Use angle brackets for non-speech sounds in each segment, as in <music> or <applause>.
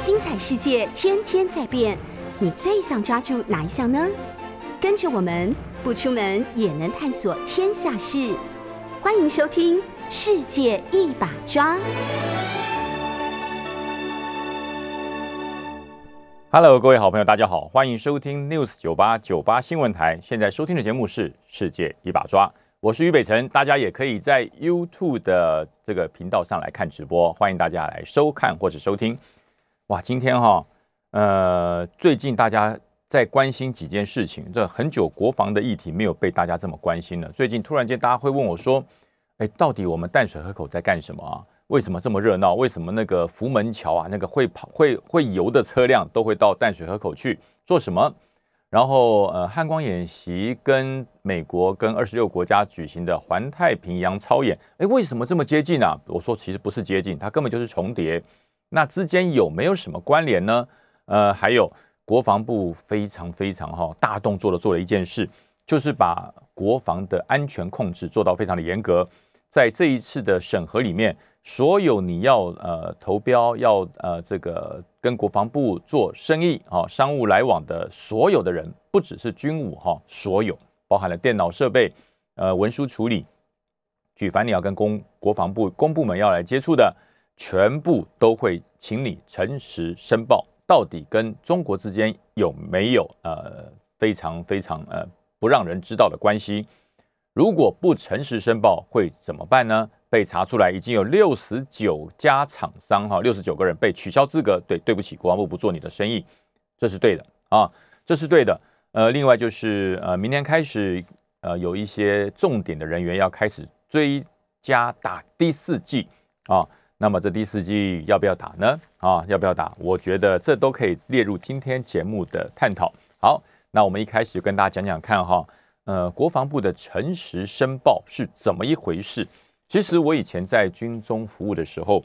精彩世界天天在变，你最想抓住哪一项呢？跟着我们不出门也能探索天下事，欢迎收听《世界一把抓》。Hello，各位好朋友，大家好，欢迎收听 News 九八九八新闻台。现在收听的节目是《世界一把抓》，我是于北辰，大家也可以在 YouTube 的这个频道上来看直播，欢迎大家来收看或者收听。哇，今天哈，呃，最近大家在关心几件事情，这很久国防的议题没有被大家这么关心了。最近突然间大家会问我说，哎，到底我们淡水河口在干什么啊？为什么这么热闹？为什么那个福门桥啊，那个会跑会会游的车辆都会到淡水河口去做什么？然后呃，汉光演习跟美国跟二十六国家举行的环太平洋操演，哎，为什么这么接近啊？我说其实不是接近，它根本就是重叠。那之间有没有什么关联呢？呃，还有国防部非常非常哈大动作的做了一件事，就是把国防的安全控制做到非常的严格。在这一次的审核里面，所有你要呃投标要呃这个跟国防部做生意啊商务来往的所有的人，不只是军武哈，所有包含了电脑设备、呃文书处理，举凡你要跟公国防部公部门要来接触的。全部都会请你诚实申报，到底跟中国之间有没有呃非常非常呃不让人知道的关系？如果不诚实申报会怎么办呢？被查出来已经有六十九家厂商哈，六十九个人被取消资格。对，对不起，国防部不做你的生意，这是对的啊，这是对的。呃，另外就是呃，明天开始呃有一些重点的人员要开始追加打第四剂啊。那么这第四季要不要打呢？啊，要不要打？我觉得这都可以列入今天节目的探讨。好，那我们一开始跟大家讲讲看哈，呃，国防部的诚实申报是怎么一回事？其实我以前在军中服务的时候，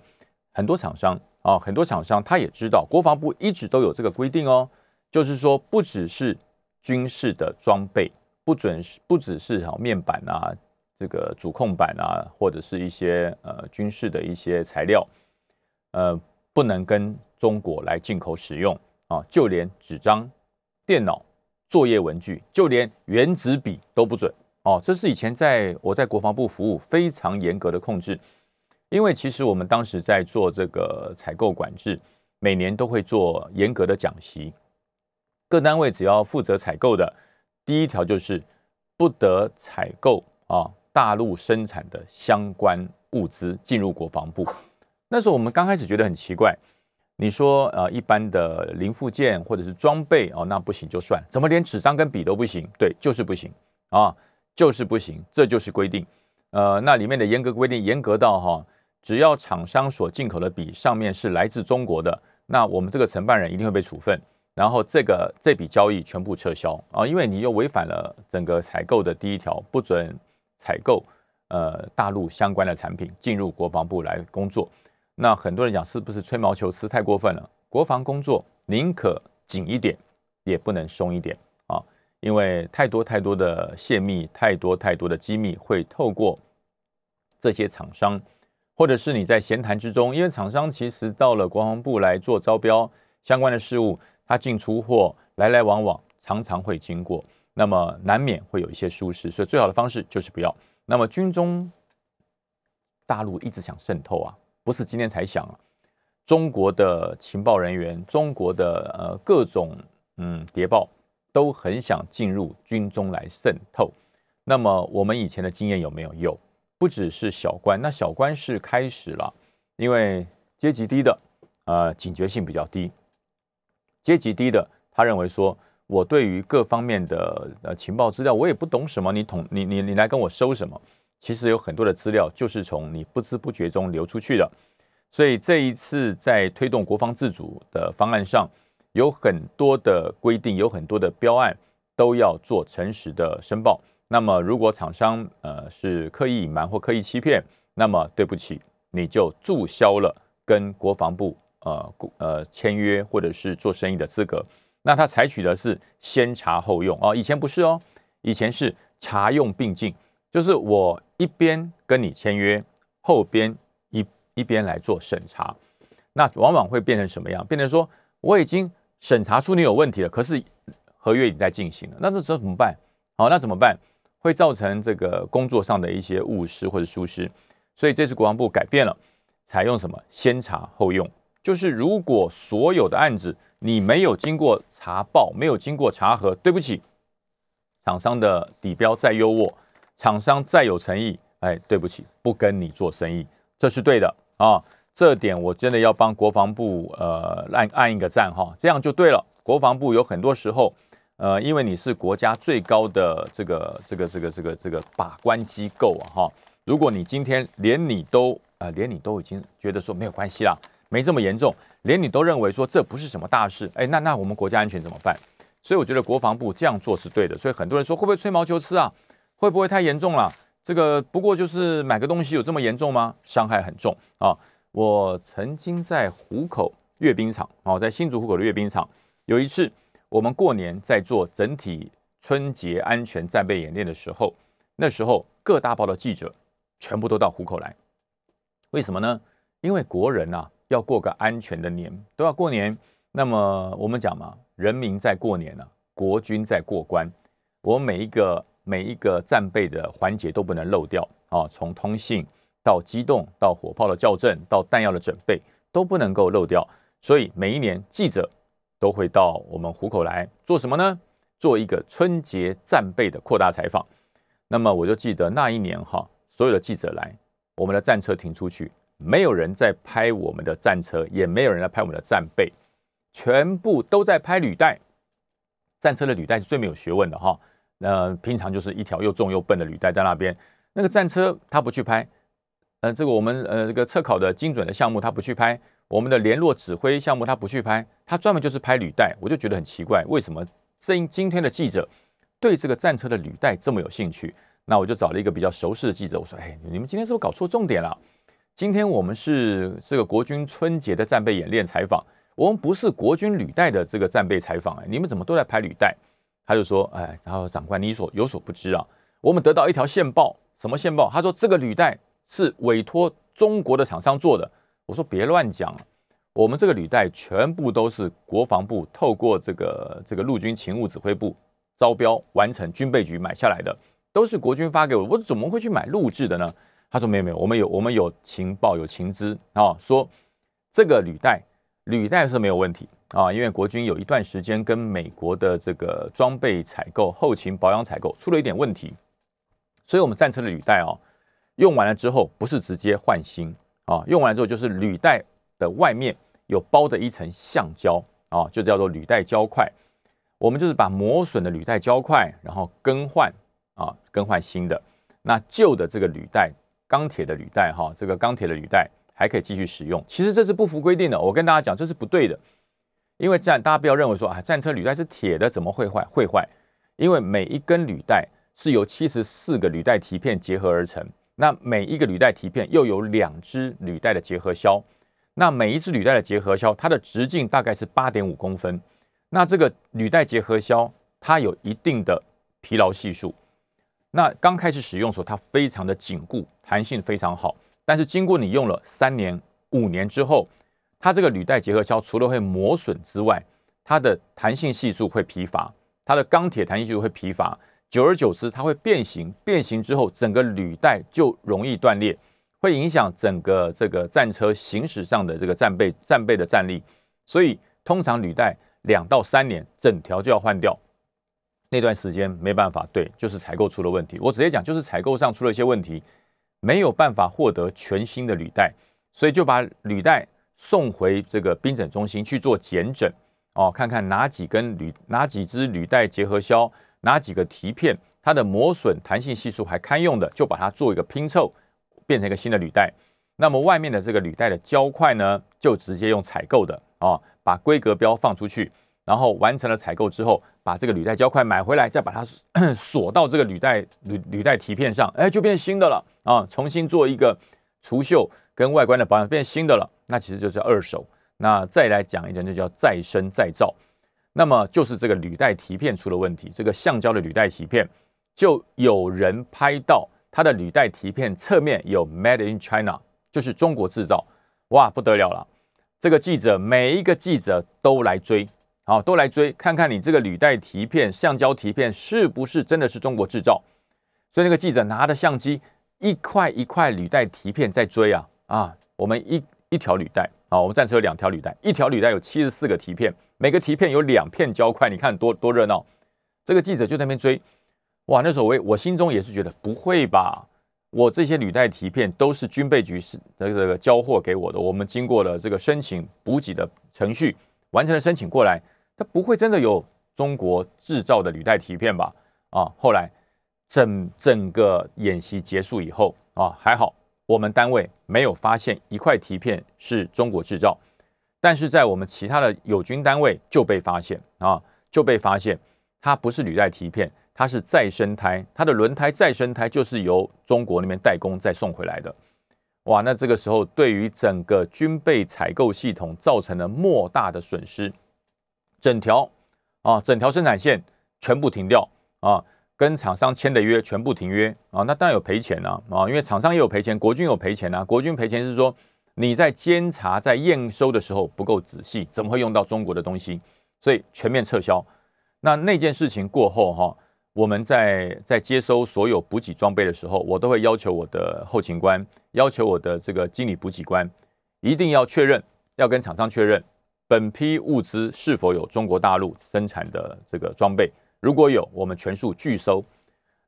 很多厂商啊，很多厂商他也知道，国防部一直都有这个规定哦，就是说不只是军事的装备，不准不只是好面板啊。这个主控板啊，或者是一些呃军事的一些材料，呃，不能跟中国来进口使用啊，就连纸张、电脑、作业文具，就连原子笔都不准哦。这是以前在我在国防部服务非常严格的控制，因为其实我们当时在做这个采购管制，每年都会做严格的讲习，各单位只要负责采购的，第一条就是不得采购啊。大陆生产的相关物资进入国防部，那时候我们刚开始觉得很奇怪。你说呃，一般的零附件或者是装备哦，那不行就算，怎么连纸张跟笔都不行？对，就是不行啊，就是不行，这就是规定。呃，那里面的严格规定严格到哈，只要厂商所进口的笔上面是来自中国的，那我们这个承办人一定会被处分，然后这个这笔交易全部撤销啊，因为你又违反了整个采购的第一条，不准。采购呃大陆相关的产品进入国防部来工作，那很多人讲是不是吹毛求疵太过分了？国防工作宁可紧一点，也不能松一点啊，因为太多太多的泄密，太多太多的机密会透过这些厂商，或者是你在闲谈之中，因为厂商其实到了国防部来做招标相关的事务，他进出货来来往往，常常会经过。那么难免会有一些疏失，所以最好的方式就是不要。那么军中大陆一直想渗透啊，不是今天才想啊。中国的情报人员，中国的呃各种嗯谍报都很想进入军中来渗透。那么我们以前的经验有没有？有，不只是小官，那小官是开始了，因为阶级低的呃警觉性比较低，阶级低的他认为说。我对于各方面的呃情报资料，我也不懂什么，你统你你你来跟我收什么？其实有很多的资料就是从你不知不觉中流出去的。所以这一次在推动国防自主的方案上，有很多的规定，有很多的标案都要做诚实的申报。那么如果厂商呃是刻意隐瞒或刻意欺骗，那么对不起，你就注销了跟国防部呃呃签约或者是做生意的资格。那他采取的是先查后用哦，以前不是哦，以前是查用并进，就是我一边跟你签约，后边一一边来做审查。那往往会变成什么样？变成说我已经审查出你有问题了，可是合约已经在进行了，那这时候怎么办？好，那怎么办？会造成这个工作上的一些误失或者疏失。所以这次国防部改变了，采用什么先查后用，就是如果所有的案子你没有经过查报，没有经过查核，对不起，厂商的底标再优渥，厂商再有诚意，哎，对不起，不跟你做生意，这是对的啊。这点我真的要帮国防部呃按按一个赞哈，这样就对了。国防部有很多时候，呃，因为你是国家最高的这个这个这个这个这个把关机构啊哈。如果你今天连你都呃连你都已经觉得说没有关系啦，没这么严重，连你都认为说这不是什么大事，哎，那那我们国家安全怎么办？所以我觉得国防部这样做是对的。所以很多人说会不会吹毛求疵啊？会不会太严重了？这个不过就是买个东西有这么严重吗？伤害很重啊。我曾经在湖口阅兵场哦，在新竹湖口的阅兵场，有一次我们过年在做整体春节安全战备演练的时候，那时候各大报的记者全部都到湖口来，为什么呢？因为国人呐要过个安全的年，都要过年。那么我们讲嘛，人民在过年呢，国军在过关，我每一个每一个战备的环节都不能漏掉啊，从通信。到机动，到火炮的校正，到弹药的准备，都不能够漏掉。所以每一年记者都会到我们湖口来做什么呢？做一个春节战备的扩大采访。那么我就记得那一年哈，所有的记者来，我们的战车停出去，没有人在拍我们的战车，也没有人在拍我们的战备，全部都在拍履带。战车的履带是最没有学问的哈。那平常就是一条又重又笨的履带在那边，那个战车他不去拍。呃，这个我们呃这个测考的精准的项目他不去拍，我们的联络指挥项目他不去拍，他专门就是拍履带，我就觉得很奇怪，为什么今今天的记者对这个战车的履带这么有兴趣？那我就找了一个比较熟识的记者，我说，哎，你们今天是不是搞错重点了？今天我们是这个国军春节的战备演练采访，我们不是国军履带的这个战备采访，哎，你们怎么都在拍履带？他就说，哎，然后长官你所有所不知啊，我们得到一条线报，什么线报？他说这个履带。是委托中国的厂商做的。我说别乱讲，我们这个履带全部都是国防部透过这个这个陆军勤务指挥部招标完成，军备局买下来的，都是国军发给我。我怎么会去买陆制的呢？他说没有没有，我们有我们有情报有情资啊，说这个履带履带是没有问题啊，因为国军有一段时间跟美国的这个装备采购、后勤保养采购出了一点问题，所以我们战车的履带啊。用完了之后，不是直接换新啊，用完了之后就是履带的外面有包的一层橡胶啊，就叫做履带胶块。我们就是把磨损的履带胶块，然后更换啊，更换新的。那旧的这个履带，钢铁的履带哈，这个钢铁的履带还可以继续使用。其实这是不符规定的，我跟大家讲这是不对的，因为战大家不要认为说啊，战车履带是铁的，怎么会坏？会坏，因为每一根履带是由七十四个履带蹄片结合而成。那每一个履带蹄片又有两支履带的结合销，那每一支履带的结合销，它的直径大概是八点五公分。那这个履带结合销它有一定的疲劳系数。那刚开始使用的时候，它非常的紧固，弹性非常好。但是经过你用了三年、五年之后，它这个履带结合销除了会磨损之外，它的弹性系数会疲乏，它的钢铁弹性系数会疲乏。久而久之，它会变形，变形之后，整个履带就容易断裂，会影响整个这个战车行驶上的这个战备战备的战力。所以，通常履带两到三年，整条就要换掉。那段时间没办法，对，就是采购出了问题。我直接讲，就是采购上出了一些问题，没有办法获得全新的履带，所以就把履带送回这个兵整中心去做检整哦，看看哪几根履哪几支履带结合销。哪几个蹄片，它的磨损弹性系数还堪用的，就把它做一个拼凑，变成一个新的履带。那么外面的这个履带的胶块呢，就直接用采购的啊、哦，把规格标放出去，然后完成了采购之后，把这个履带胶块买回来，再把它 <coughs> 锁到这个履带履履带提片上，哎，就变新的了啊、重新做一个除锈跟外观的保养，变新的了。那其实就是二手。那再来讲一点，就叫再生再造。那么就是这个履带提片出了问题，这个橡胶的履带提片就有人拍到它的履带提片侧面有 Made in China，就是中国制造，哇，不得了了！这个记者每一个记者都来追，好，都来追，看看你这个履带蹄片、橡胶蹄片是不是真的是中国制造。所以那个记者拿着相机，一块一块履带蹄片在追啊啊！我们一一条履带啊，我们战车有两条履带，一条履带有七十四个蹄片，每个蹄片有两片胶块，你看多多热闹。这个记者就在那边追，哇！那时候我我心中也是觉得不会吧。我这些履带蹄片都是军备局是这个交货给我的，我们经过了这个申请补给的程序，完成了申请过来，它不会真的有中国制造的履带蹄片吧？啊，后来整整个演习结束以后啊，还好我们单位没有发现一块蹄片是中国制造，但是在我们其他的友军单位就被发现啊，就被发现它不是履带蹄片。它是再生胎，它的轮胎再生胎就是由中国那边代工再送回来的，哇！那这个时候对于整个军备采购系统造成了莫大的损失，整条啊整条生产线全部停掉啊，跟厂商签的约全部停约啊，那当然有赔钱啊啊，因为厂商也有赔钱，国军有赔钱啊，国军赔钱是说你在监察在验收的时候不够仔细，怎么会用到中国的东西？所以全面撤销。那那件事情过后哈。我们在在接收所有补给装备的时候，我都会要求我的后勤官，要求我的这个经理补给官，一定要确认，要跟厂商确认本批物资是否有中国大陆生产的这个装备，如果有，我们全数拒收。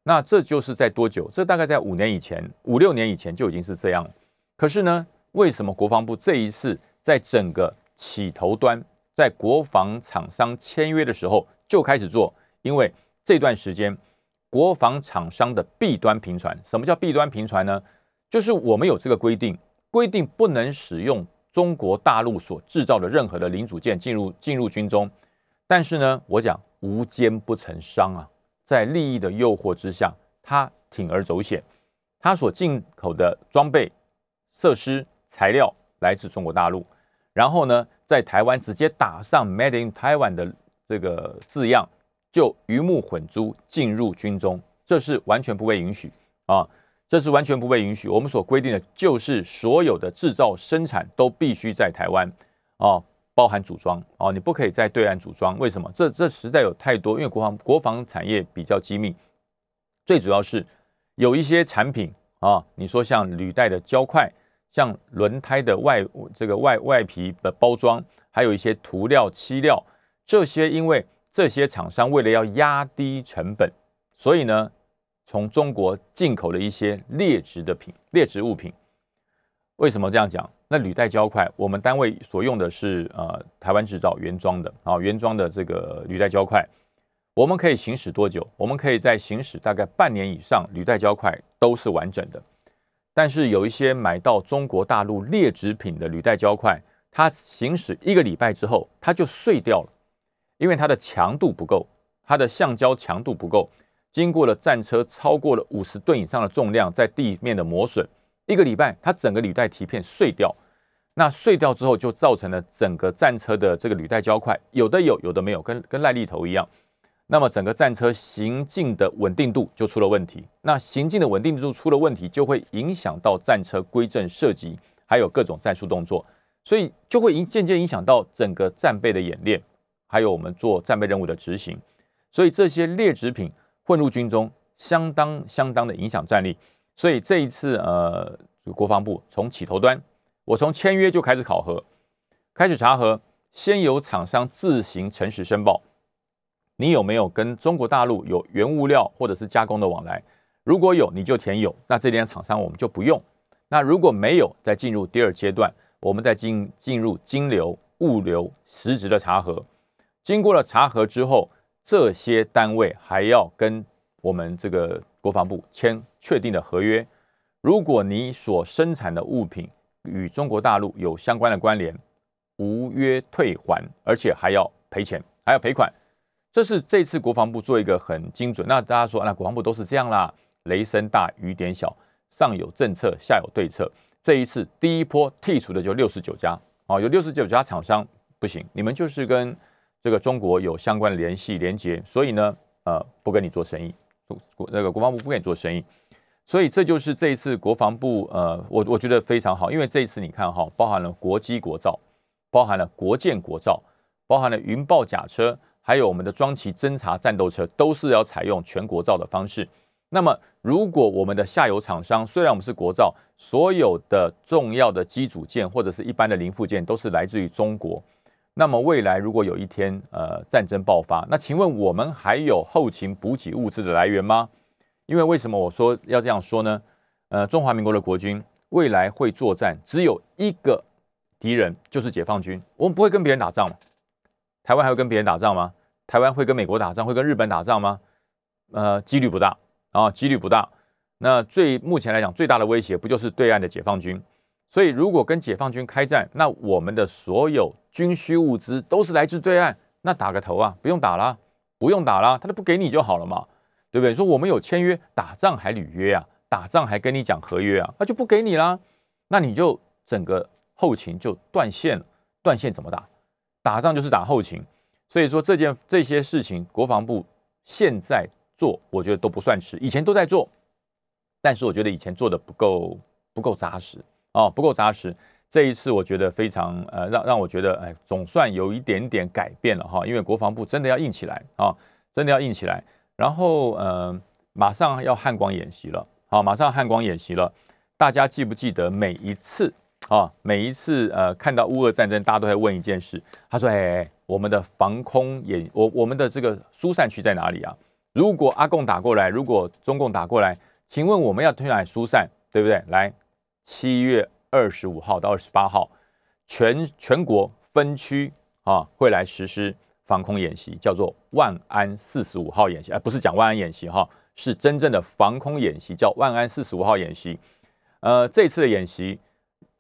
那这就是在多久？这大概在五年以前，五六年以前就已经是这样了。可是呢，为什么国防部这一次在整个起头端，在国防厂商签约的时候就开始做？因为这段时间，国防厂商的弊端频传。什么叫弊端频传呢？就是我们有这个规定，规定不能使用中国大陆所制造的任何的零组件进入进入军中。但是呢，我讲无奸不成商啊，在利益的诱惑之下，他铤而走险，他所进口的装备、设施、材料来自中国大陆，然后呢，在台湾直接打上 “Made in Taiwan” 的这个字样。就鱼目混珠进入军中，这是完全不被允许啊！这是完全不被允许。我们所规定的就是所有的制造生产都必须在台湾啊，包含组装哦，你不可以在对岸组装。为什么？这这实在有太多，因为国防国防产业比较机密，最主要是有一些产品啊，你说像履带的胶块，像轮胎的外这个外外皮的包装，还有一些涂料漆料，这些因为。这些厂商为了要压低成本，所以呢，从中国进口了一些劣质的品、劣质物品。为什么这样讲？那履带胶块，我们单位所用的是呃台湾制造原装的啊，原装的这个履带胶块，我们可以行驶多久？我们可以在行驶大概半年以上，履带胶块都是完整的。但是有一些买到中国大陆劣质品的履带胶块，它行驶一个礼拜之后，它就碎掉了。因为它的强度不够，它的橡胶强度不够，经过了战车超过了五十吨以上的重量在地面的磨损，一个礼拜它整个履带蹄片碎掉，那碎掉之后就造成了整个战车的这个履带胶块有的有，有的没有，跟跟癞痢头一样，那么整个战车行进的稳定度就出了问题，那行进的稳定度出了问题，就会影响到战车归正射击，还有各种战术动作，所以就会影渐渐影响到整个战备的演练。还有我们做战备任务的执行，所以这些劣质品混入军中，相当相当的影响战力。所以这一次，呃，国防部从起头端，我从签约就开始考核，开始查核，先由厂商自行诚实申报，你有没有跟中国大陆有原物料或者是加工的往来？如果有，你就填有，那这点厂商我们就不用。那如果没有，再进入第二阶段，我们再进进入金流、物流实质的查核。经过了查核之后，这些单位还要跟我们这个国防部签确定的合约。如果你所生产的物品与中国大陆有相关的关联，无约退还，而且还要赔钱，还要赔款。这是这次国防部做一个很精准。那大家说，那国防部都是这样啦，雷声大雨点小，上有政策，下有对策。这一次第一波剔除的就六十九家，啊，有六十九家厂商不行，你们就是跟。这个中国有相关的联系连接，所以呢，呃，不跟你做生意，国那个国防部不跟你做生意，所以这就是这一次国防部，呃，我我觉得非常好，因为这一次你看哈，包含了国机国造，包含了国建国造，包含了云豹甲车，还有我们的装甲侦察战斗车，都是要采用全国造的方式。那么，如果我们的下游厂商虽然我们是国造，所有的重要的机组件或者是一般的零附件都是来自于中国，那么未来如果有一天呃战争爆发，那请问我们还有后勤补给物资的来源吗？因为为什么我说要这样说呢？呃，中华民国的国军未来会作战，只有一个敌人，就是解放军。我们不会跟别人打仗？台湾还会跟别人打仗吗？台湾会跟美国打仗，会跟日本打仗吗？呃，几率不大。啊，几率不大。那最目前来讲，最大的威胁不就是对岸的解放军？所以，如果跟解放军开战，那我们的所有军需物资都是来自对岸，那打个头啊，不用打了，不用打了，他都不给你就好了嘛，对不对？说我们有签约，打仗还履约啊，打仗还跟你讲合约啊，那就不给你啦，那你就整个后勤就断线了。断线怎么打？打仗就是打后勤。所以说这件这些事情，国防部现在。做我觉得都不算迟，以前都在做，但是我觉得以前做的不够不够扎实哦，不够扎实。这一次我觉得非常呃，让让我觉得哎，总算有一点点改变了哈，因为国防部真的要硬起来啊，真的要硬起来。然后呃，马上要汉光演习了，好，马上汉光演习了。大家记不记得每一次啊，每一次呃，看到乌俄战争，大家都会问一件事，他说哎，我们的防空演我我们的这个疏散区在哪里啊？如果阿共打过来，如果中共打过来，请问我们要推哪疏散，对不对？来，七月二十五号到二十八号，全全国分区啊会来实施防空演习，叫做万安四十五号演习，而不是讲万安演习哈，是真正的防空演习，叫万安四十五号演习。呃，这次的演习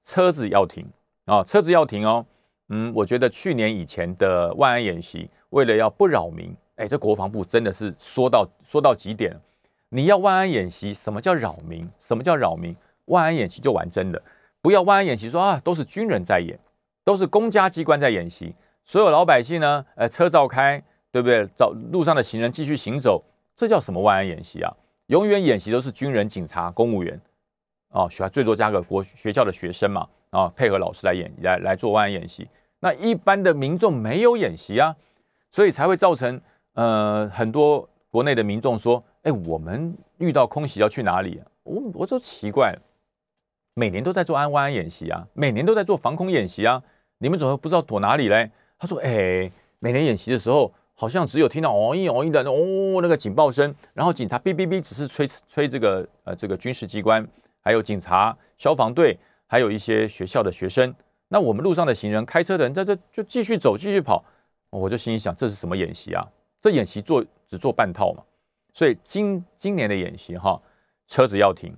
车子要停啊，车子要停哦。嗯，我觉得去年以前的万安演习，为了要不扰民。哎，这国防部真的是说到说到极点。你要万安演习，什么叫扰民？什么叫扰民？万安演习就玩真的，不要万安演习说啊，都是军人在演，都是公家机关在演习，所有老百姓呢，呃，车照开，对不对？找路上的行人继续行走，这叫什么万安演习啊？永远演习都是军人、警察、公务员，哦，学最多加个国学校的学生嘛，啊，配合老师来演来来做万安演习。那一般的民众没有演习啊，所以才会造成。呃，很多国内的民众说：“哎，我们遇到空袭要去哪里啊？”我我就奇怪了，每年都在做安万安演习啊，每年都在做防空演习啊，你们怎么不知道躲哪里嘞？他说：“哎，每年演习的时候，好像只有听到哦一哦一的哦那个警报声，然后警察哔哔哔，只是吹吹这个呃这个军事机关，还有警察、消防队，还有一些学校的学生。那我们路上的行人、开车的人在这就继续走、继续跑。我就心里想，这是什么演习啊？”这演习做只做半套嘛，所以今今年的演习哈，车子要停，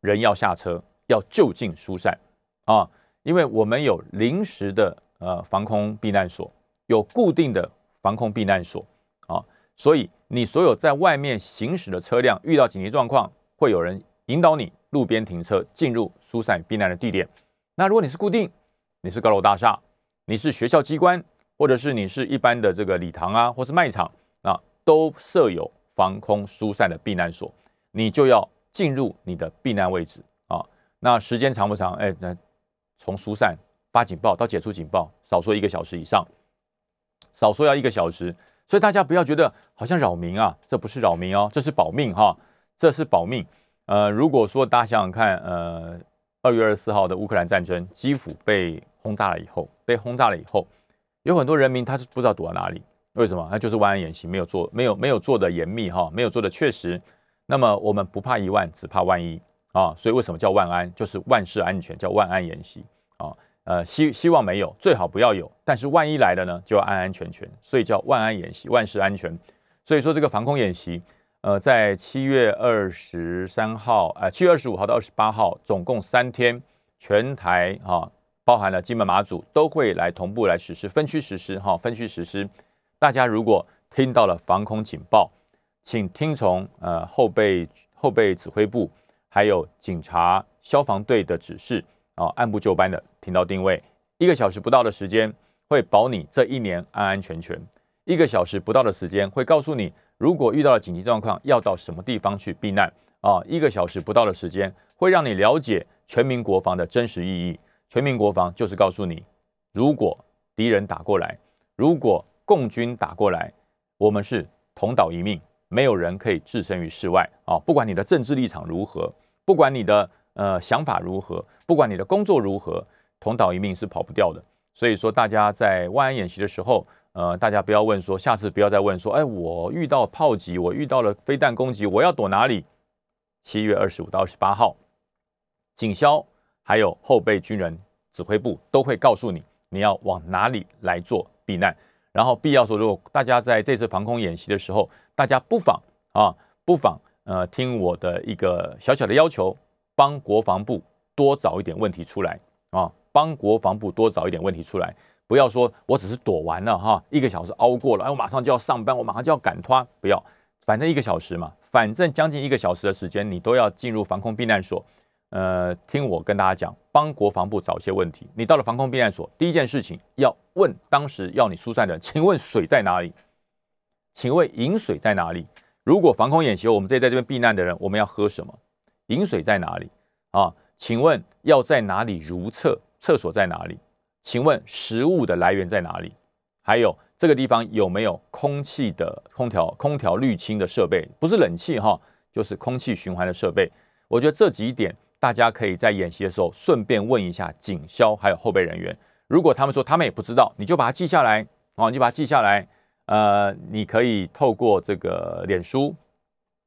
人要下车，要就近疏散啊，因为我们有临时的呃防空避难所，有固定的防空避难所啊，所以你所有在外面行驶的车辆遇到紧急状况，会有人引导你路边停车进入疏散避难的地点。那如果你是固定，你是高楼大厦，你是学校机关。或者是你是一般的这个礼堂啊，或是卖场啊，都设有防空疏散的避难所，你就要进入你的避难位置。那时间长不长？哎，那从疏散发警报到解除警报，少说一个小时以上，少说要一个小时。所以大家不要觉得好像扰民啊，这不是扰民哦，这是保命哈，这是保命。呃，如果说大家想想看，呃，二月二十四号的乌克兰战争，基辅被轰炸了以后，被轰炸了以后。有很多人民他是不知道躲到哪里，为什么？那就是万安演习没有做，没有没有做的严密哈，没有做的确实。那么我们不怕一万，只怕万一啊！所以为什么叫万安？就是万事安全，叫万安演习啊。呃，希希望没有，最好不要有。但是万一来了呢，就要安安全全，所以叫万安演习，万事安全。所以说这个防空演习，呃，在七月二十三号，呃，七月二十五号到二十八号，总共三天，全台啊。包含了金门、马祖都会来同步来实施分区实施哈，分区实施。大家如果听到了防空警报，请听从呃后备后备指挥部还有警察、消防队的指示啊，按部就班的停到定位。一个小时不到的时间会保你这一年安安全全。一个小时不到的时间会告诉你，如果遇到了紧急状况要到什么地方去避难啊。一个小时不到的时间会让你了解全民国防的真实意义。全民国防就是告诉你，如果敌人打过来，如果共军打过来，我们是同岛一命，没有人可以置身于事外啊！不管你的政治立场如何，不管你的呃想法如何，不管你的工作如何，同岛一命是跑不掉的。所以说，大家在万安演习的时候，呃，大家不要问说，下次不要再问说，哎，我遇到炮击，我遇到了飞弹攻击，我要躲哪里？七月二十五到二十八号，警消还有后备军人指挥部都会告诉你，你要往哪里来做避难。然后必要说，如果大家在这次防空演习的时候，大家不妨啊，不妨呃听我的一个小小的要求，帮国防部多找一点问题出来啊，帮国防部多找一点问题出来，不要说我只是躲完了哈，一个小时熬过了，哎，我马上就要上班，我马上就要赶脱，不要，反正一个小时嘛，反正将近一个小时的时间，你都要进入防空避难所。呃，听我跟大家讲，帮国防部找些问题。你到了防空避难所，第一件事情要问当时要你疏散的人，请问水在哪里？请问饮水在哪里？如果防空演习，我们这在这边避难的人，我们要喝什么？饮水在哪里？啊，请问要在哪里如厕？厕所在哪里？请问食物的来源在哪里？还有这个地方有没有空气的空调、空调滤清的设备？不是冷气哈，就是空气循环的设备。我觉得这几点。大家可以在演习的时候顺便问一下警消还有后备人员，如果他们说他们也不知道，你就把它记下来哦，你就把它记下来。呃，你可以透过这个脸书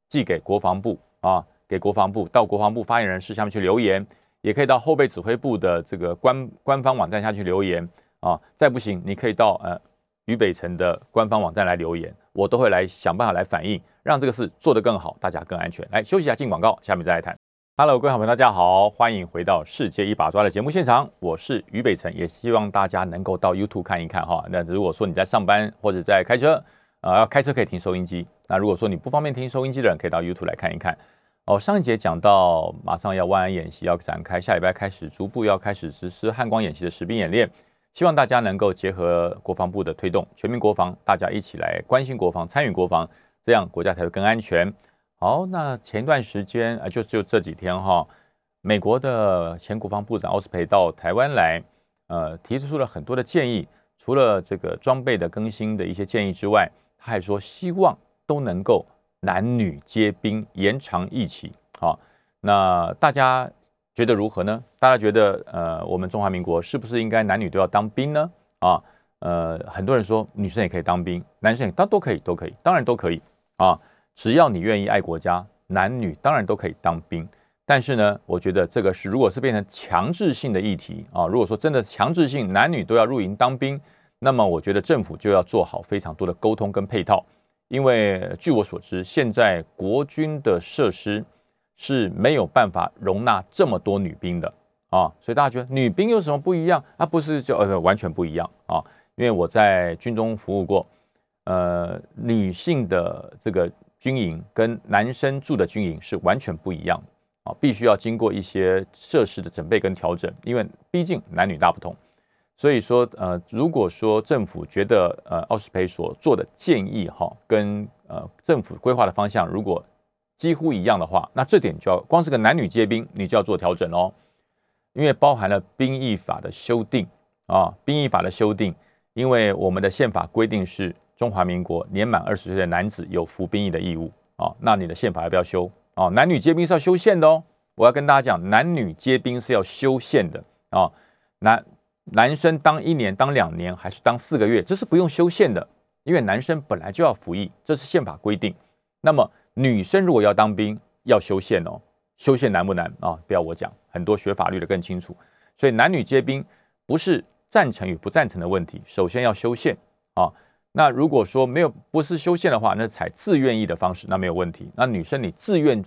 寄给国防部啊，给国防部到国防部发言人室下面去留言，也可以到后备指挥部的这个官官方网站下去留言啊。再不行，你可以到呃渝北辰的官方网站来留言，我都会来想办法来反映，让这个事做得更好，大家更安全。来休息一下，进广告，下面再来谈。Hello，各位好朋友，大家好，欢迎回到《世界一把抓》的节目现场，我是于北辰，也希望大家能够到 YouTube 看一看哈。那如果说你在上班或者在开车，呃，要开车可以听收音机。那如果说你不方便听收音机的人，可以到 YouTube 来看一看。哦，上一节讲到，马上要万安演习要展开，下礼拜开始逐步要开始实施汉光演习的实兵演练，希望大家能够结合国防部的推动，全民国防，大家一起来关心国防，参与国防，这样国家才会更安全。好，那前一段时间啊，就就这几天哈，美国的前国防部长奥斯培到台湾来，呃，提出了很多的建议。除了这个装备的更新的一些建议之外，他还说希望都能够男女皆兵，延长役期。好，那大家觉得如何呢？大家觉得呃，我们中华民国是不是应该男女都要当兵呢？啊，呃，很多人说女生也可以当兵，男生也当都可以，都可以，当然都可以啊。只要你愿意爱国家，男女当然都可以当兵。但是呢，我觉得这个是如果是变成强制性的议题啊，如果说真的强制性男女都要入营当兵，那么我觉得政府就要做好非常多的沟通跟配套。因为据我所知，现在国军的设施是没有办法容纳这么多女兵的啊，所以大家觉得女兵有什么不一样？啊，不是就呃完全不一样啊，因为我在军中服务过，呃，女性的这个。军营跟男生住的军营是完全不一样啊，必须要经过一些设施的准备跟调整，因为毕竟男女大不同。所以说，呃，如果说政府觉得呃奥斯培所做的建议哈，跟呃政府规划的方向如果几乎一样的话，那这点就要光是个男女皆兵，你就要做调整哦，因为包含了兵役法的修订啊，兵役法的修订，因为我们的宪法规定是。中华民国年满二十岁的男子有服兵役的义务啊，那你的宪法要不要修啊？男女皆兵是要修宪的哦。我要跟大家讲，男女皆兵是要修宪的啊。男男生当一年、当两年还是当四个月，这是不用修宪的，因为男生本来就要服役，这是宪法规定。那么女生如果要当兵，要修宪哦。修宪难不难啊？不要我讲，很多学法律的更清楚。所以男女皆兵不是赞成与不赞成的问题，首先要修宪啊。那如果说没有不是修宪的话，那采自愿役的方式，那没有问题。那女生你自愿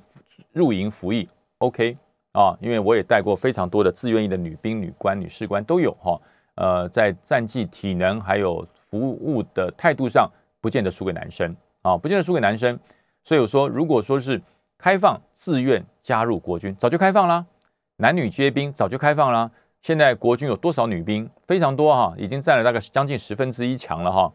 入营服役，OK 啊？因为我也带过非常多的自愿役的女兵、女官、女士官都有哈。呃，在战绩、体能还有服务的态度上，不见得输给男生啊，不见得输给男生。所以我说，如果说是开放自愿加入国军，早就开放了，男女皆兵早就开放了。现在国军有多少女兵？非常多哈，已经占了大概将近十分之一强了哈。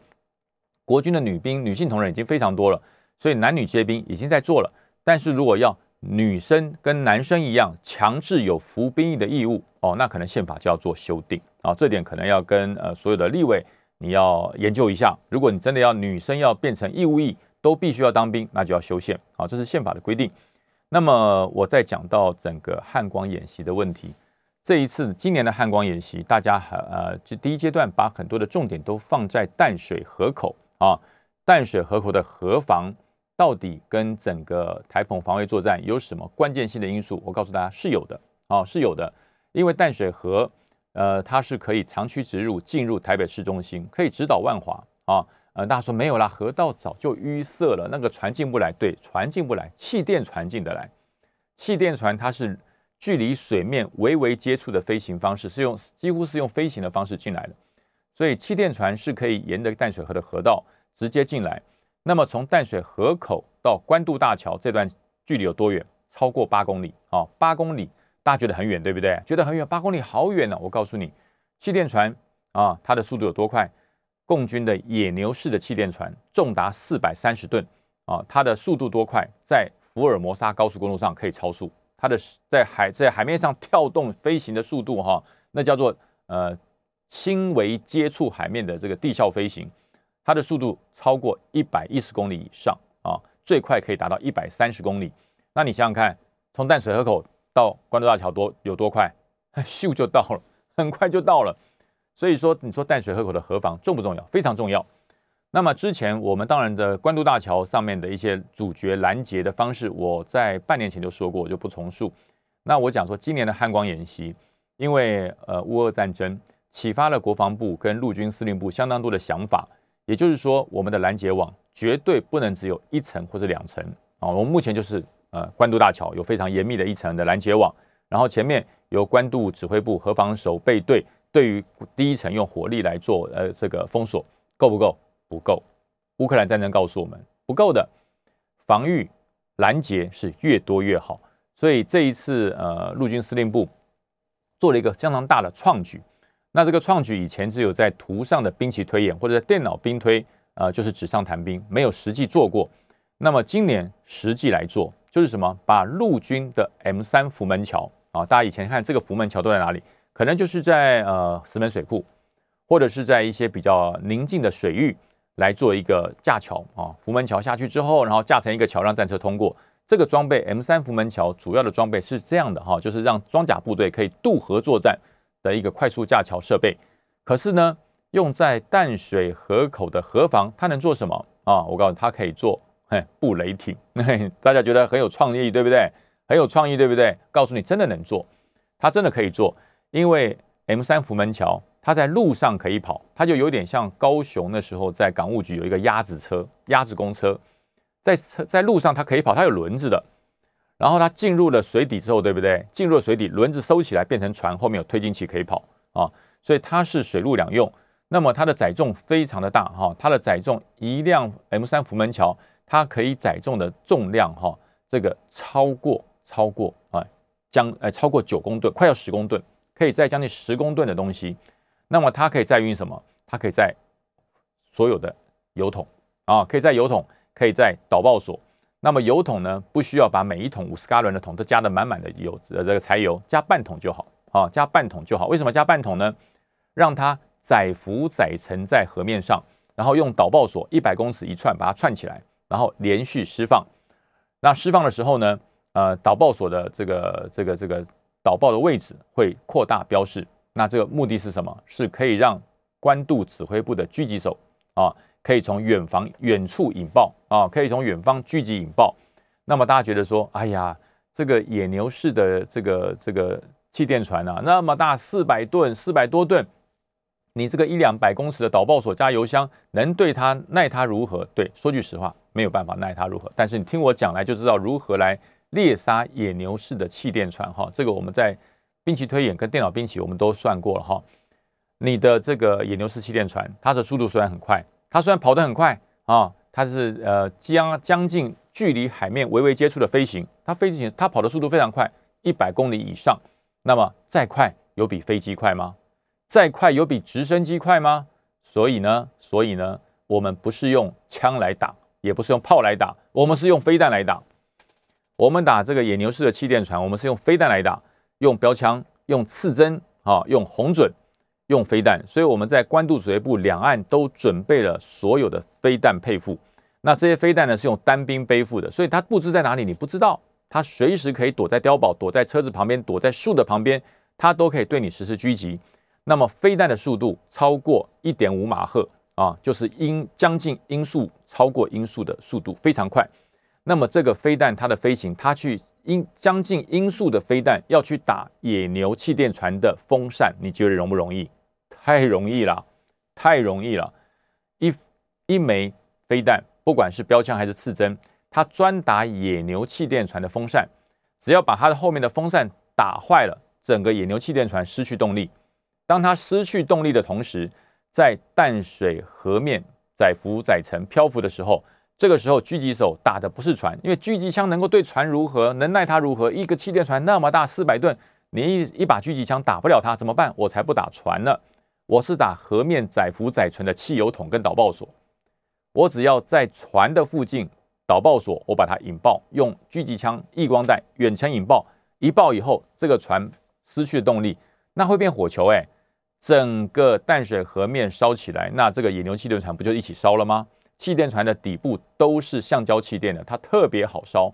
国军的女兵、女性同仁已经非常多了，所以男女皆兵已经在做了。但是如果要女生跟男生一样强制有服兵役的义务，哦，那可能宪法就要做修订啊，这点可能要跟呃所有的立委你要研究一下。如果你真的要女生要变成义务役，都必须要当兵，那就要修宪啊，这是宪法的规定。那么我再讲到整个汉光演习的问题，这一次今年的汉光演习，大家还呃就第一阶段把很多的重点都放在淡水河口啊，淡水河口的河防到底跟整个台澎防卫作战有什么关键性的因素？我告诉大家是有的啊，是有的，因为淡水河呃它是可以长驱直入进入台北市中心，可以直捣万华啊。呃，大家说没有啦，河道早就淤塞了，那个船进不来。对，船进不来，气垫船进得来。气垫船它是距离水面微微接触的飞行方式，是用几乎是用飞行的方式进来的。所以气垫船是可以沿着淡水河的河道直接进来。那么从淡水河口到关渡大桥这段距离有多远？超过八公里啊，八公里，大家觉得很远，对不对？觉得很远，八公里好远呢。我告诉你，气垫船啊，它的速度有多快？共军的野牛式的气垫船重达四百三十吨啊，它的速度多快？在福尔摩沙高速公路上可以超速，它的在海在海面上跳动飞行的速度哈，那叫做呃轻微接触海面的这个地效飞行，它的速度超过一百一十公里以上啊，最快可以达到一百三十公里。那你想想看，从淡水河口到关渡大桥多有多快？<laughs> 咻就到了，<laughs> 很快就到了。所以说，你说淡水河口的河防重不重要？非常重要。那么之前我们当然的关渡大桥上面的一些主角拦截的方式，我在半年前就说过，我就不重述。那我讲说，今年的汉光演习，因为呃乌俄战争启发了国防部跟陆军司令部相当多的想法，也就是说，我们的拦截网绝对不能只有一层或者两层啊。我们目前就是呃关渡大桥有非常严密的一层的拦截网，然后前面由关渡指挥部河防守备队。对于第一层用火力来做呃这个封锁够不够？不够。乌克兰战争告诉我们不够的，防御拦截是越多越好。所以这一次呃陆军司令部做了一个相当大的创举。那这个创举以前只有在图上的兵棋推演或者在电脑兵推呃就是纸上谈兵，没有实际做过。那么今年实际来做就是什么？把陆军的 M 三福门桥啊，大家以前看这个福门桥都在哪里？可能就是在呃石门水库，或者是在一些比较宁静的水域来做一个架桥啊。福门桥下去之后，然后架成一个桥让战车通过。这个装备 M 三福门桥主要的装备是这样的哈，就是让装甲部队可以渡河作战的一个快速架桥设备。可是呢，用在淡水河口的河防，它能做什么啊？我告诉你，它可以做嘿布雷艇。嘿，<laughs> 大家觉得很有创意，对不对？很有创意，对不对？告诉你，真的能做，它真的可以做。因为 M 三福门桥，它在路上可以跑，它就有点像高雄那时候在港务局有一个鸭子车、鸭子公车，在车在路上它可以跑，它有轮子的。然后它进入了水底之后，对不对？进入了水底，轮子收起来变成船，后面有推进器可以跑啊，所以它是水陆两用。那么它的载重非常的大哈，它的载重一辆 M 三福门桥，它可以载重的重量哈，这个超过超过啊将呃超过九公吨，快要十公吨。可以载将近十公吨的东西，那么它可以载运什么？它可以载所有的油桶啊，可以载油桶，可以载导爆索。那么油桶呢，不需要把每一桶五十加仑的桶都加得满满的油，呃，这个柴油加半桶就好啊，加半桶就好。为什么加半桶呢？让它载浮载沉在河面上，然后用导爆索一百公尺一串把它串起来，然后连续释放。那释放的时候呢，呃，导爆索的这个这个这个。导爆的位置会扩大标示，那这个目的是什么？是可以让关渡指挥部的狙击手啊，可以从远方远处引爆啊，可以从远方聚集引爆。那么大家觉得说，哎呀，这个野牛式的这个这个气垫船啊，那么大四百吨，四百多吨，你这个一两百公尺的导爆索加油箱，能对它奈它如何？对，说句实话，没有办法奈它如何。但是你听我讲来就知道如何来。猎杀野牛式的气垫船，哈，这个我们在兵器推演跟电脑兵器我们都算过了，哈。你的这个野牛式气垫船，它的速度虽然很快，它虽然跑得很快啊，它是呃将将近距离海面微微接触的飞行，它飞行它跑的速度非常快，一百公里以上。那么再快有比飞机快吗？再快有比直升机快吗？所以呢，所以呢，我们不是用枪来打，也不是用炮来打，我们是用飞弹来打。我们打这个野牛式的气垫船，我们是用飞弹来打，用标枪，用刺针啊，用红准，用飞弹，所以我们在官渡指挥部两岸都准备了所有的飞弹配副。那这些飞弹呢是用单兵背负的，所以它布置在哪里你不知道，它随时可以躲在碉堡、躲在车子旁边、躲在树的旁边，它都可以对你实施狙击。那么飞弹的速度超过一点五马赫啊，就是音将近音速超过音速的速度非常快。那么这个飞弹它的飞行，它去音将近音速的飞弹要去打野牛气垫船的风扇，你觉得容不容易？太容易了，太容易了！一一枚飞弹，不管是标枪还是刺针，它专打野牛气垫船的风扇，只要把它的后面的风扇打坏了，整个野牛气垫船失去动力。当它失去动力的同时，在淡水河面载浮载沉漂浮的时候，这个时候狙击手打的不是船，因为狙击枪能够对船如何，能耐它如何？一个气垫船那么大，四百吨，你一一把狙击枪打不了它，怎么办？我才不打船呢！我是打河面载浮载沉的汽油桶跟导爆索，我只要在船的附近导爆索，我把它引爆，用狙击枪、曳光弹远程引爆，一爆以后，这个船失去动力，那会变火球哎，整个淡水河面烧起来，那这个野牛气垫船不就一起烧了吗？气垫船的底部都是橡胶气垫的，它特别好烧。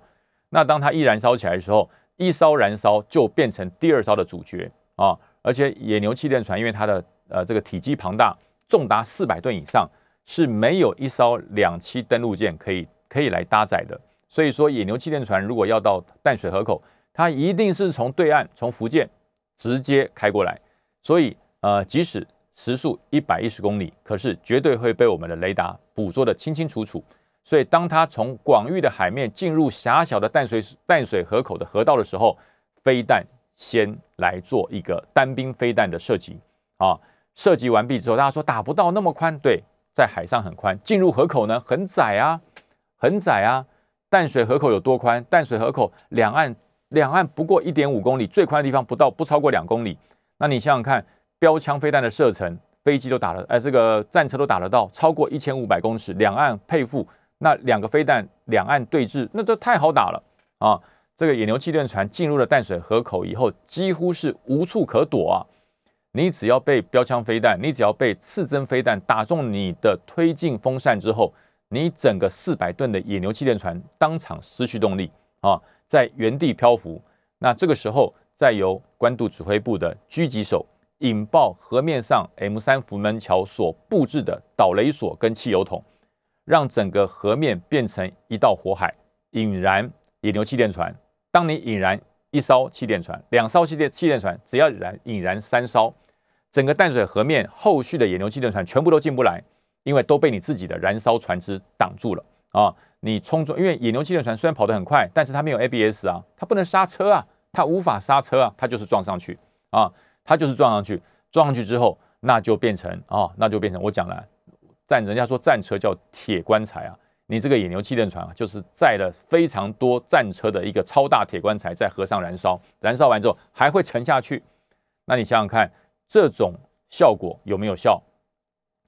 那当它一燃烧起来的时候，一烧燃烧就变成第二烧的主角啊！而且野牛气垫船因为它的呃，这个体积庞大，重达四百吨以上，是没有一艘两栖登陆舰可以可以来搭载的。所以说，野牛气垫船如果要到淡水河口，它一定是从对岸从福建直接开过来。所以，呃，即使时速一百一十公里，可是绝对会被我们的雷达捕捉得清清楚楚。所以，当它从广域的海面进入狭小的淡水淡水河口的河道的时候，飞弹先来做一个单兵飞弹的射击啊。射击完毕之后，大家说打不到那么宽，对，在海上很宽，进入河口呢很窄啊，很窄啊。淡水河口有多宽？淡水河口两岸两岸不过一点五公里，最宽的地方不到不超过两公里。那你想想看，标枪飞弹的射程，飞机都打了，哎、呃，这个战车都打得到，超过一千五百公尺，两岸配副，那两个飞弹两岸对峙，那都太好打了啊！这个野牛气垫船进入了淡水河口以后，几乎是无处可躲啊。你只要被标枪飞弹，你只要被刺针飞弹打中你的推进风扇之后，你整个四百吨的野牛气垫船当场失去动力啊，在原地漂浮。那这个时候，再由关渡指挥部的狙击手引爆河面上 M 三福门桥所布置的导雷索跟汽油桶，让整个河面变成一道火海，引燃野牛气垫船。当你引燃一艘气垫船，两艘气垫气垫船，只要燃引燃三艘。整个淡水河面后续的野牛气垫船全部都进不来，因为都被你自己的燃烧船只挡住了啊！你冲撞，因为野牛气垫船虽然跑得很快，但是它没有 ABS 啊，它不能刹车啊，它无法刹车啊，它就是撞上去啊，它就是撞上去，撞上去之后，那就变成啊，那就变成我讲了，战人家说战车叫铁棺材啊，你这个野牛气垫船啊，就是载了非常多战车的一个超大铁棺材在河上燃烧，燃烧完之后还会沉下去，那你想想看。这种效果有没有效？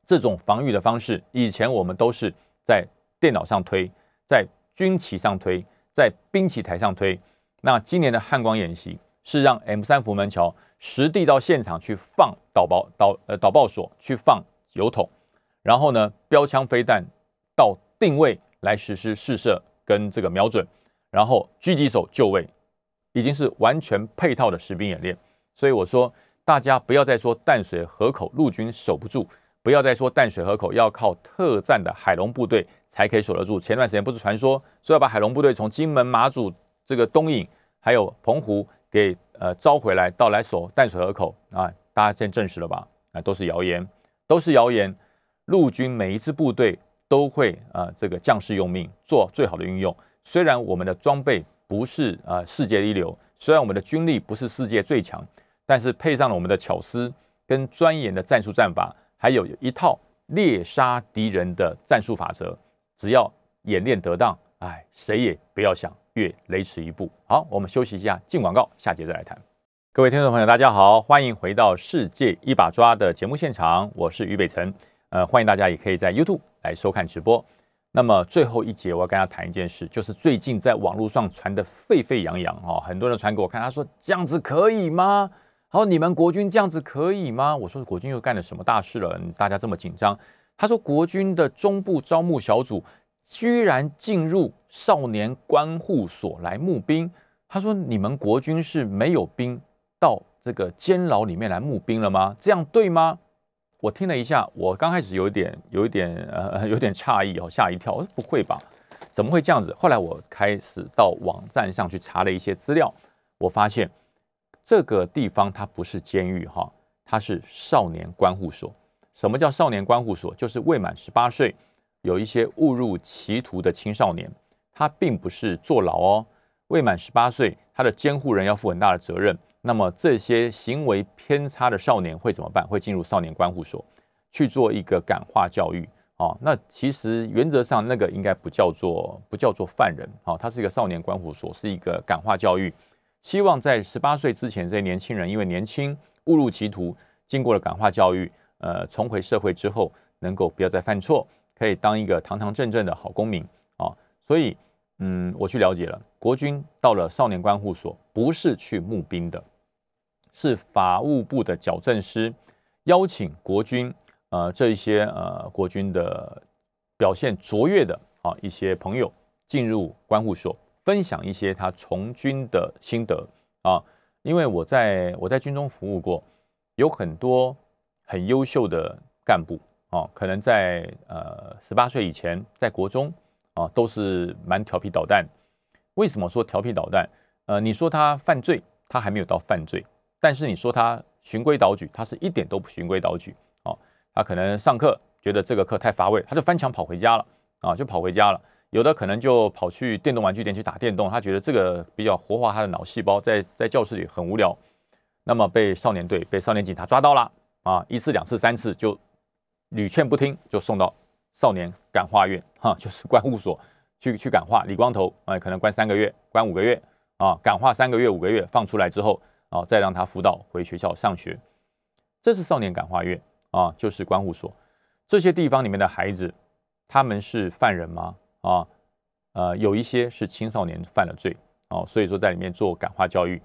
这种防御的方式，以前我们都是在电脑上推，在军旗上推，在兵棋台上推。那今年的汉光演习是让 M 三福门桥实地到现场去放导爆导呃导爆索，去放油桶，然后呢标枪飞弹到定位来实施试射跟这个瞄准，然后狙击手就位，已经是完全配套的实兵演练。所以我说。大家不要再说淡水河口陆军守不住，不要再说淡水河口要靠特战的海龙部队才可以守得住。前段时间不是传说说要把海龙部队从金门、马祖、这个东引还有澎湖给呃招回来，到来守淡水河口啊？大家现在证实了吧？啊，都是谣言，都是谣言。陆军每一支部队都会啊这个将士用命，做最好的运用。虽然我们的装备不是啊世界一流，虽然我们的军力不是世界最强。但是配上了我们的巧思跟钻研的战术战法，还有一套猎杀敌人的战术法则，只要演练得当，哎，谁也不要想越雷池一步。好，我们休息一下，进广告，下节再来谈。各位听众朋友，大家好，欢迎回到《世界一把抓》的节目现场，我是于北辰。呃，欢迎大家也可以在 YouTube 来收看直播。那么最后一节，我要跟大家谈一件事，就是最近在网络上传得沸沸扬扬啊，很多人传给我看，他说这样子可以吗？后，你们国军这样子可以吗？我说国军又干了什么大事了？大家这么紧张？他说国军的中部招募小组居然进入少年关护所来募兵。他说你们国军是没有兵到这个监牢里面来募兵了吗？这样对吗？我听了一下，我刚开始有一点有一点呃有点诧异哦，吓一跳。我说不会吧？怎么会这样子？后来我开始到网站上去查了一些资料，我发现这个地方它不是监狱哈，它是少年关护所。什么叫少年关护所？就是未满十八岁，有一些误入歧途的青少年，他并不是坐牢哦。未满十八岁，他的监护人要负很大的责任。那么这些行为偏差的少年会怎么办？会进入少年关护所去做一个感化教育。哦，那其实原则上那个应该不叫做不叫做犯人，哦，他是一个少年关护所，是一个感化教育，希望在十八岁之前这些年轻人因为年轻误入歧途，经过了感化教育，呃，重回社会之后能够不要再犯错，可以当一个堂堂正正的好公民，啊，所以嗯，我去了解了，国军到了少年观护所不是去募兵的，是法务部的矫正师邀请国军。呃，这一些呃国军的表现卓越的啊一些朋友进入观护所，分享一些他从军的心得啊。因为我在我在军中服务过，有很多很优秀的干部啊，可能在呃十八岁以前在国中啊都是蛮调皮捣蛋。为什么说调皮捣蛋？呃，你说他犯罪，他还没有到犯罪；但是你说他循规蹈矩，他是一点都不循规蹈矩啊。他可能上课觉得这个课太乏味，他就翻墙跑回家了啊，就跑回家了。有的可能就跑去电动玩具店去打电动，他觉得这个比较活化他的脑细胞，在在教室里很无聊。那么被少年队、被少年警察抓到了啊，一次、两次、三次就屡劝不听，就送到少年感化院哈，<laughs> 就是关护所去去感化，李光头啊，可能关三个月、关五个月啊，感化三个月、五个月，放出来之后啊，再让他辅导回学校上学。这是少年感化院。啊，就是关护所，这些地方里面的孩子，他们是犯人吗？啊，呃，有一些是青少年犯了罪，哦，所以说在里面做感化教育。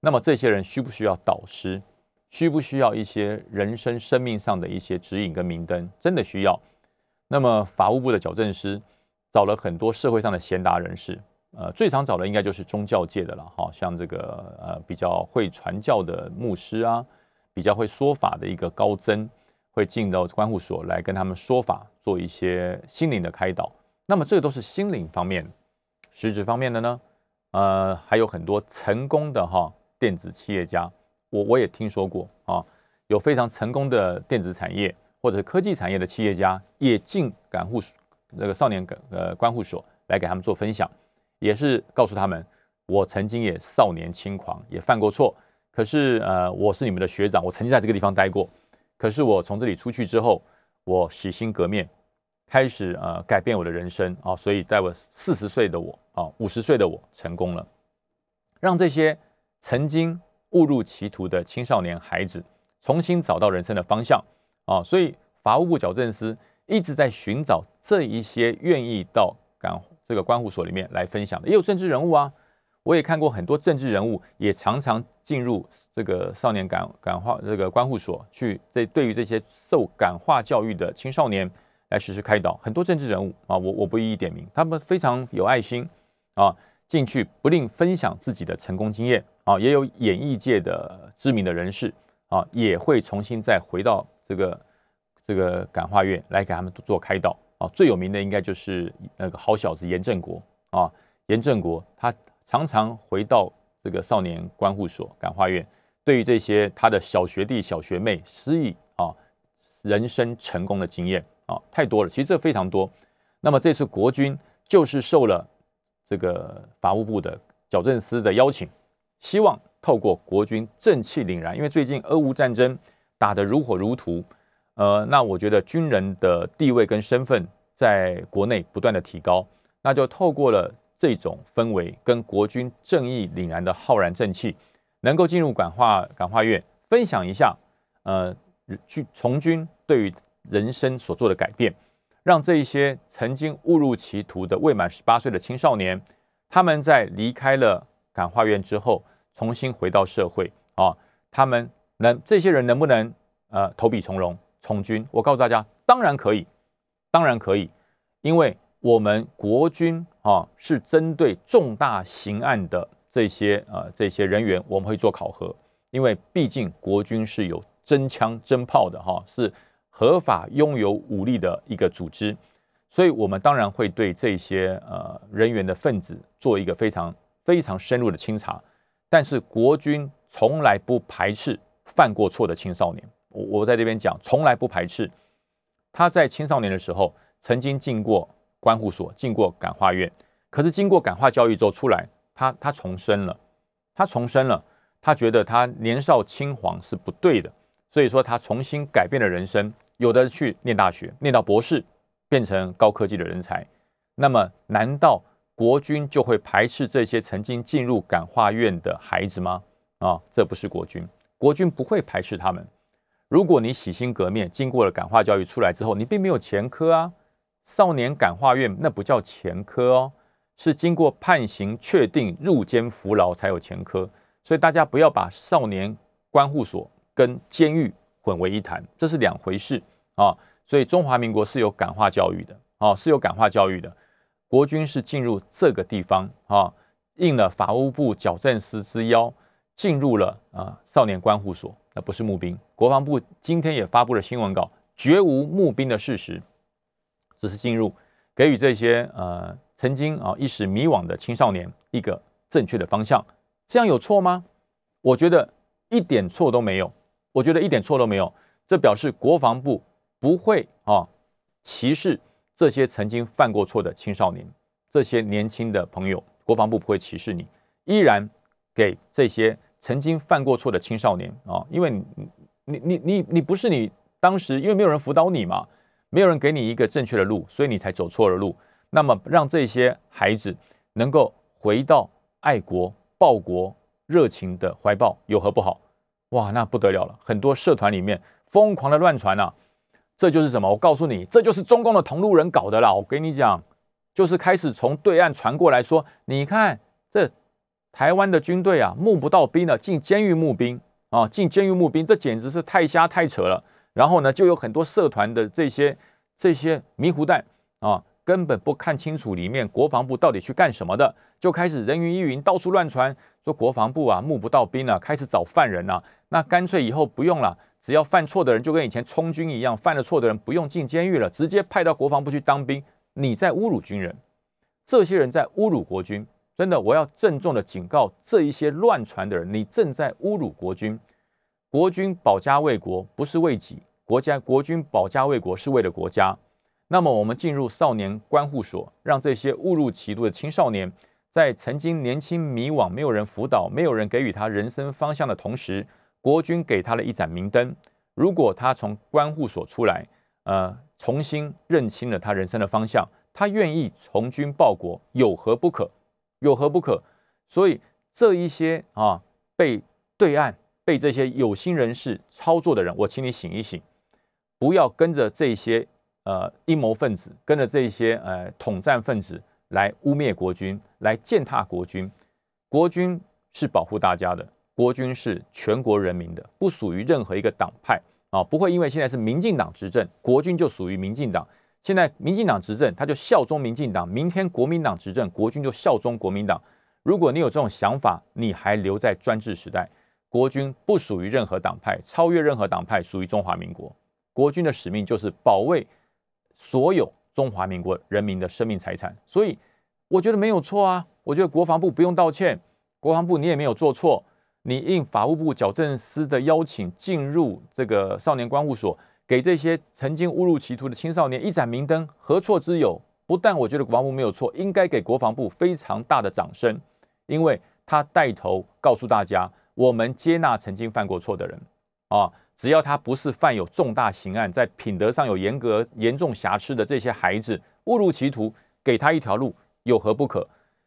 那么这些人需不需要导师？需不需要一些人生生命上的一些指引跟明灯？真的需要。那么法务部的矫正师找了很多社会上的贤达人士，呃，最常找的应该就是宗教界的了，哈，像这个呃比较会传教的牧师啊，比较会说法的一个高僧。会进到观护所来跟他们说法，做一些心灵的开导。那么这个都是心灵方面，实质方面的呢？呃，还有很多成功的哈电子企业家，我我也听说过啊，有非常成功的电子产业或者是科技产业的企业家也进感护所，这个少年感呃观护所来给他们做分享，也是告诉他们，我曾经也少年轻狂，也犯过错，可是呃我是你们的学长，我曾经在这个地方待过。可是我从这里出去之后，我洗心革面，开始呃改变我的人生啊，所以在我四十岁的我啊，五十岁的我成功了，让这些曾经误入歧途的青少年孩子重新找到人生的方向啊，所以法务部矫正司一直在寻找这一些愿意到感这个关护所里面来分享的，也有政治人物啊。我也看过很多政治人物，也常常进入这个少年感感化这个关护所去，这对于这些受感化教育的青少年来实施开导。很多政治人物啊，我我不一一点名，他们非常有爱心啊，进去不吝分享自己的成功经验啊。也有演艺界的知名的人士啊，也会重新再回到这个这个感化院来给他们做开导啊。最有名的应该就是那个好小子严正国啊，严正国他。常常回到这个少年观护所感化院，对于这些他的小学弟小学妹施以啊人生成功的经验啊太多了，其实这非常多。那么这次国军就是受了这个法务部的矫正司的邀请，希望透过国军正气凛然，因为最近俄乌战争打得如火如荼，呃，那我觉得军人的地位跟身份在国内不断的提高，那就透过了。这种氛围跟国军正义凛然的浩然正气，能够进入感化感化院分享一下，呃，去从军对于人生所做的改变，让这一些曾经误入歧途的未满十八岁的青少年，他们在离开了感化院之后，重新回到社会啊，他们能这些人能不能呃投笔从戎从军？我告诉大家，当然可以，当然可以，因为我们国军啊是针对重大刑案的这些呃这些人员，我们会做考核，因为毕竟国军是有真枪真炮的哈，是合法拥有武力的一个组织，所以我们当然会对这些呃人员的分子做一个非常非常深入的清查，但是国军从来不排斥犯过错的青少年。我我在这边讲，从来不排斥。他在青少年的时候曾经进过观护所，进过感化院，可是经过感化教育之后出来，他他重生了，他重生了，他觉得他年少轻狂是不对的，所以说他重新改变了人生。有的去念大学，念到博士，变成高科技的人才。那么，难道国军就会排斥这些曾经进入感化院的孩子吗？啊，这不是国军，国军不会排斥他们。如果你洗心革面，经过了感化教育出来之后，你并没有前科啊。少年感化院那不叫前科哦，是经过判刑确定入监服劳才有前科。所以大家不要把少年关护所跟监狱。混为一谈，这是两回事啊！所以中华民国是有感化教育的啊，是有感化教育的。国军是进入这个地方啊，应了法务部矫正司之邀，进入了啊少年关护所，那不是募兵。国防部今天也发布了新闻稿，绝无募兵的事实，只是进入给予这些呃曾经啊一时迷惘的青少年一个正确的方向。这样有错吗？我觉得一点错都没有。我觉得一点错都没有，这表示国防部不会啊歧视这些曾经犯过错的青少年，这些年轻的朋友，国防部不会歧视你，依然给这些曾经犯过错的青少年啊，因为你你你你不是你当时因为没有人辅导你嘛，没有人给你一个正确的路，所以你才走错了路。那么让这些孩子能够回到爱国报国热情的怀抱，有何不好？哇，那不得了了！很多社团里面疯狂的乱传啊，这就是什么？我告诉你，这就是中共的同路人搞的啦！我跟你讲，就是开始从对岸传过来说，你看这台湾的军队啊，募不到兵了，进监狱募兵啊，进监狱募兵，这简直是太瞎太扯了。然后呢，就有很多社团的这些这些迷糊蛋啊，根本不看清楚里面国防部到底去干什么的，就开始人云亦云，到处乱传。说国防部啊募不到兵了，开始找犯人了，那干脆以后不用了，只要犯错的人就跟以前充军一样，犯了错的人不用进监狱了，直接派到国防部去当兵。你在侮辱军人，这些人在侮辱国军，真的，我要郑重的警告这一些乱传的人，你正在侮辱国军。国军保家卫国不是为己，国家国军保家卫国是为了国家。那么我们进入少年观护所，让这些误入歧途的青少年。在曾经年轻迷惘、没有人辅导、没有人给予他人生方向的同时，国军给他了一盏明灯。如果他从观护所出来，呃，重新认清了他人生的方向，他愿意从军报国，有何不可？有何不可？所以这一些啊，被对岸、被这些有心人士操作的人，我请你醒一醒，不要跟着这些呃阴谋分子，跟着这些呃统战分子。来污蔑国军，来践踏国军。国军是保护大家的，国军是全国人民的，不属于任何一个党派啊！不会因为现在是民进党执政，国军就属于民进党。现在民进党执政，他就效忠民进党；明天国民党执政，国军就效忠国民党。如果你有这种想法，你还留在专制时代。国军不属于任何党派，超越任何党派，属于中华民国。国军的使命就是保卫所有。中华民国人民的生命财产，所以我觉得没有错啊。我觉得国防部不用道歉，国防部你也没有做错。你应法务部矫正司的邀请进入这个少年观护所，给这些曾经误入歧途的青少年一盏明灯，何错之有？不但我觉得国防部没有错，应该给国防部非常大的掌声，因为他带头告诉大家，我们接纳曾经犯过错的人啊。只要他不是犯有重大刑案，在品德上有严格严重瑕疵的这些孩子，误入歧途，给他一条路，有何不可？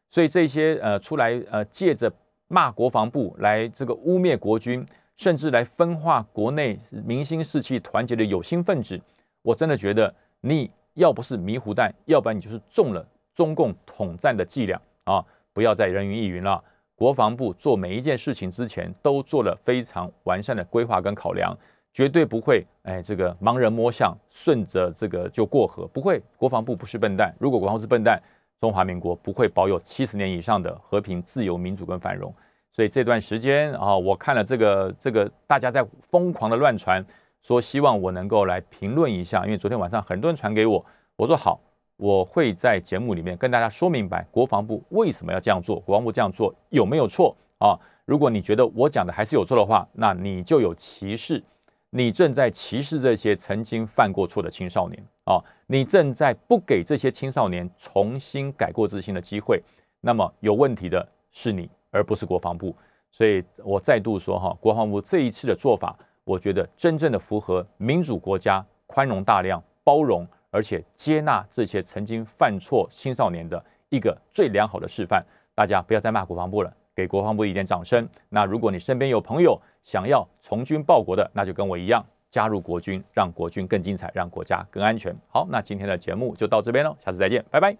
所以这些呃出来呃借着骂国防部来这个污蔑国军，甚至来分化国内民心士气团结的有心分子，我真的觉得你要不是迷糊蛋，要不然你就是中了中共统战的伎俩啊！不要再人云亦云了。国防部做每一件事情之前都做了非常完善的规划跟考量，绝对不会哎这个盲人摸象，顺着这个就过河，不会。国防部不是笨蛋，如果国防部是笨蛋，中华民国不会保有七十年以上的和平、自由、民主跟繁荣。所以这段时间啊，我看了这个这个大家在疯狂的乱传，说希望我能够来评论一下，因为昨天晚上很多人传给我，我说好。我会在节目里面跟大家说明白，国防部为什么要这样做，国防部这样做有没有错啊？如果你觉得我讲的还是有错的话，那你就有歧视，你正在歧视这些曾经犯过错的青少年啊！你正在不给这些青少年重新改过自新的机会，那么有问题的是你，而不是国防部。所以我再度说哈，国防部这一次的做法，我觉得真正的符合民主国家宽容大量、包容。而且接纳这些曾经犯错青少年的一个最良好的示范，大家不要再骂国防部了，给国防部一点掌声。那如果你身边有朋友想要从军报国的，那就跟我一样加入国军，让国军更精彩，让国家更安全。好，那今天的节目就到这边喽，下次再见，拜拜。